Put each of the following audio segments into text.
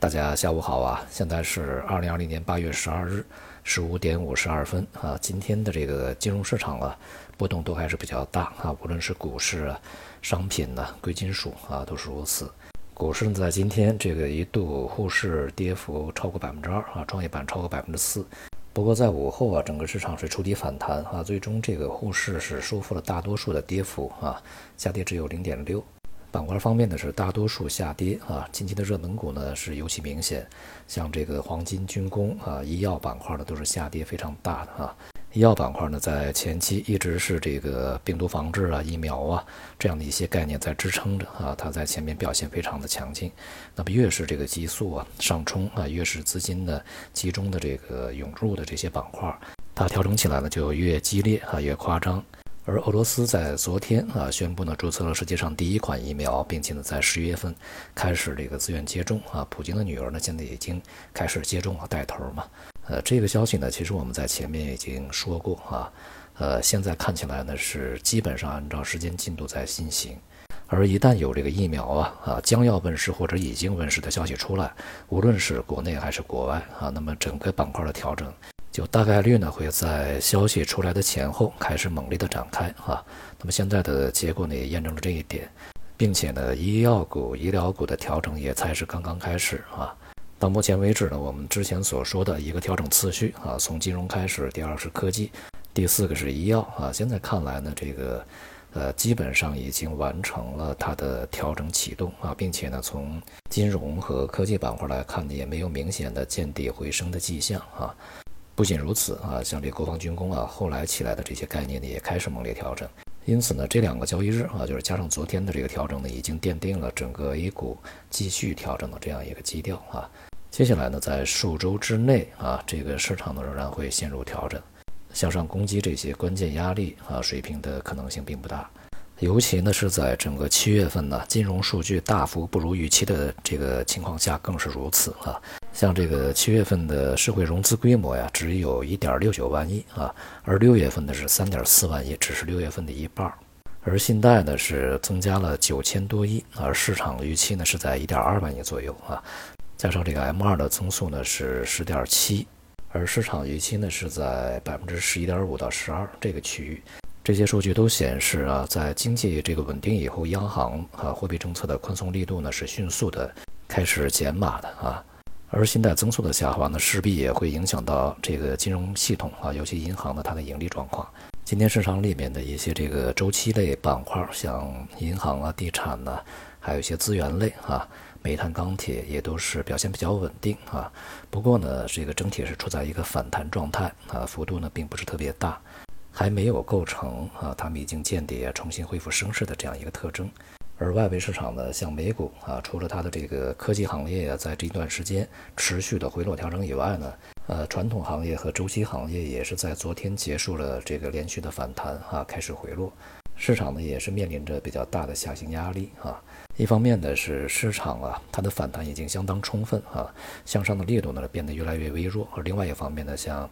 大家下午好啊！现在是二零二零年八月十二日十五点五十二分啊。今天的这个金融市场啊，波动都还是比较大啊。无论是股市啊、商品呢、贵金属啊，都是如此。股市呢在今天这个一度沪市跌幅超过百分之二啊，创业板超过百分之四。不过在午后啊，整个市场是触底反弹啊，最终这个沪市是收复了大多数的跌幅啊，下跌只有零点六。板块方面呢是大多数下跌啊，近期的热门股呢是尤其明显，像这个黄金、军工啊、医药板块呢都是下跌非常大的啊。医药板块呢在前期一直是这个病毒防治啊、疫苗啊这样的一些概念在支撑着啊，它在前面表现非常的强劲。那么越是这个激素啊上冲啊，越是资金的集中的这个涌入的这些板块，它调整起来呢就越激烈啊，越夸张。而俄罗斯在昨天啊宣布呢注册了世界上第一款疫苗，并且呢在十一月份开始这个自愿接种啊。普京的女儿呢现在已经开始接种了，带头嘛。呃，这个消息呢其实我们在前面已经说过啊。呃，现在看起来呢是基本上按照时间进度在进行。而一旦有这个疫苗啊啊将要问世或者已经问世的消息出来，无论是国内还是国外啊，那么整个板块的调整。就大概率呢会在消息出来的前后开始猛烈的展开啊，那么现在的结果呢也验证了这一点，并且呢医药股、医疗股的调整也才是刚刚开始啊。到目前为止呢，我们之前所说的一个调整次序啊，从金融开始，第二是科技，第四个是医药啊。现在看来呢，这个呃基本上已经完成了它的调整启动啊，并且呢从金融和科技板块来看呢，也没有明显的见底回升的迹象啊。不仅如此啊，像这国防军工啊，后来起来的这些概念呢，也开始猛烈调整。因此呢，这两个交易日啊，就是加上昨天的这个调整呢，已经奠定了整个 A 股继续调整的这样一个基调啊。接下来呢，在数周之内啊，这个市场呢仍然会陷入调整，向上攻击这些关键压力啊水平的可能性并不大。尤其呢是在整个七月份呢，金融数据大幅不如预期的这个情况下，更是如此啊。像这个七月份的社会融资规模呀，只有一点六九万亿啊，而六月份的是三点四万亿，只是六月份的一半。而信贷呢是增加了九千多亿，而市场预期呢是在一点二万亿左右啊。加上这个 M 二的增速呢是十点七，而市场预期呢是在百分之十一点五到十二这个区域。这些数据都显示啊，在经济这个稳定以后，央行啊货币政策的宽松力度呢是迅速的开始减码的啊。而信贷增速的下滑呢，势必也会影响到这个金融系统啊，尤其银行的它的盈利状况。今天市场里面的一些这个周期类板块，像银行啊、地产呢，还有一些资源类啊，煤炭、钢铁也都是表现比较稳定啊。不过呢，这个整体是处在一个反弹状态啊，幅度呢并不是特别大，还没有构成啊，他们已经见底、重新恢复升势的这样一个特征。而外围市场呢，像美股啊，除了它的这个科技行业啊，在这一段时间持续的回落调整以外呢，呃，传统行业和周期行业也是在昨天结束了这个连续的反弹啊，开始回落，市场呢也是面临着比较大的下行压力啊。一方面呢是市场啊，它的反弹已经相当充分啊，向上的力度呢变得越来越微弱；而另外一方面呢，像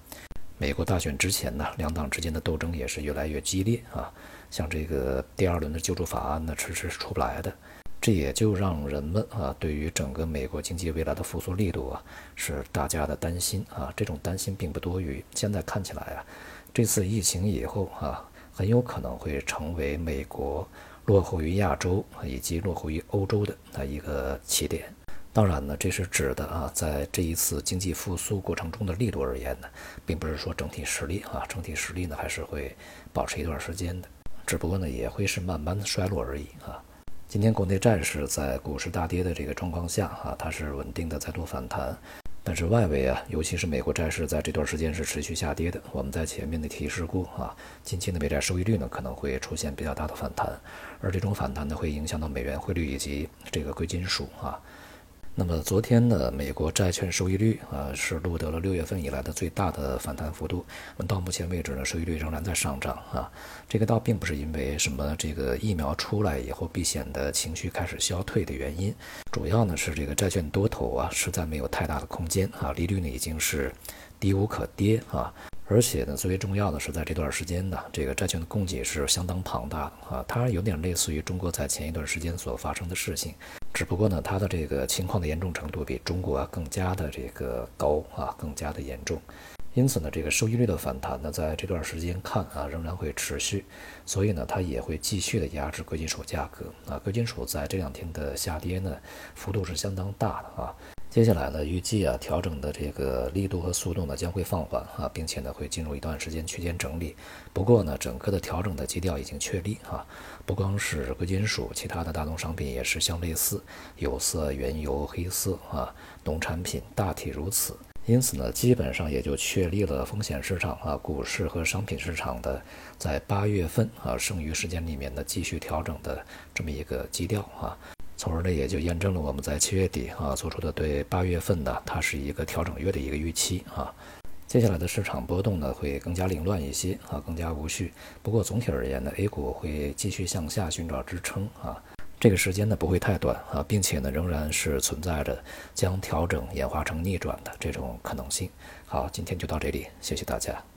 美国大选之前呢，两党之间的斗争也是越来越激烈啊。像这个第二轮的救助法案呢，迟迟是出不来的，这也就让人们啊，对于整个美国经济未来的复苏力度啊，是大家的担心啊。这种担心并不多余。现在看起来啊，这次疫情以后啊，很有可能会成为美国落后于亚洲以及落后于欧洲的那一个起点。当然呢，这是指的啊，在这一次经济复苏过程中的力度而言呢，并不是说整体实力啊，整体实力呢还是会保持一段时间的。只不过呢，也会是慢慢的衰落而已啊。今天国内债市在股市大跌的这个状况下啊，它是稳定的再度反弹。但是外围啊，尤其是美国债市在这段时间是持续下跌的。我们在前面的提示过啊，近期的美债收益率呢可能会出现比较大的反弹，而这种反弹呢会影响到美元汇率以及这个贵金属啊。那么昨天呢，美国债券收益率啊是录得了六月份以来的最大的反弹幅度。那么到目前为止呢，收益率仍然在上涨啊。这个倒并不是因为什么这个疫苗出来以后避险的情绪开始消退的原因，主要呢是这个债券多头啊实在没有太大的空间啊，利率呢已经是低无可跌啊。而且呢，最为重要的是在这段时间呢，这个债券的供给是相当庞大的啊，它有点类似于中国在前一段时间所发生的事情。只不过呢，它的这个情况的严重程度比中国啊更加的这个高啊，更加的严重。因此呢，这个收益率的反弹呢，在这段时间看啊，仍然会持续，所以呢，它也会继续的压制贵金属价格啊。贵金属在这两天的下跌呢，幅度是相当大的啊。接下来呢，预计啊，调整的这个力度和速度呢将会放缓啊，并且呢会进入一段时间区间整理。不过呢，整个的调整的基调已经确立啊，不光是贵金属，其他的大宗商品也是相类似，有色、原油、黑色啊，农产品大体如此。因此呢，基本上也就确立了风险市场啊，股市和商品市场的在八月份啊剩余时间里面呢继续调整的这么一个基调啊，从而呢也就验证了我们在七月底啊做出的对八月份呢它是一个调整月的一个预期啊。接下来的市场波动呢会更加凌乱一些啊，更加无序。不过总体而言呢，A 股会继续向下寻找支撑啊。这个时间呢不会太短啊，并且呢仍然是存在着将调整演化成逆转的这种可能性。好，今天就到这里，谢谢大家。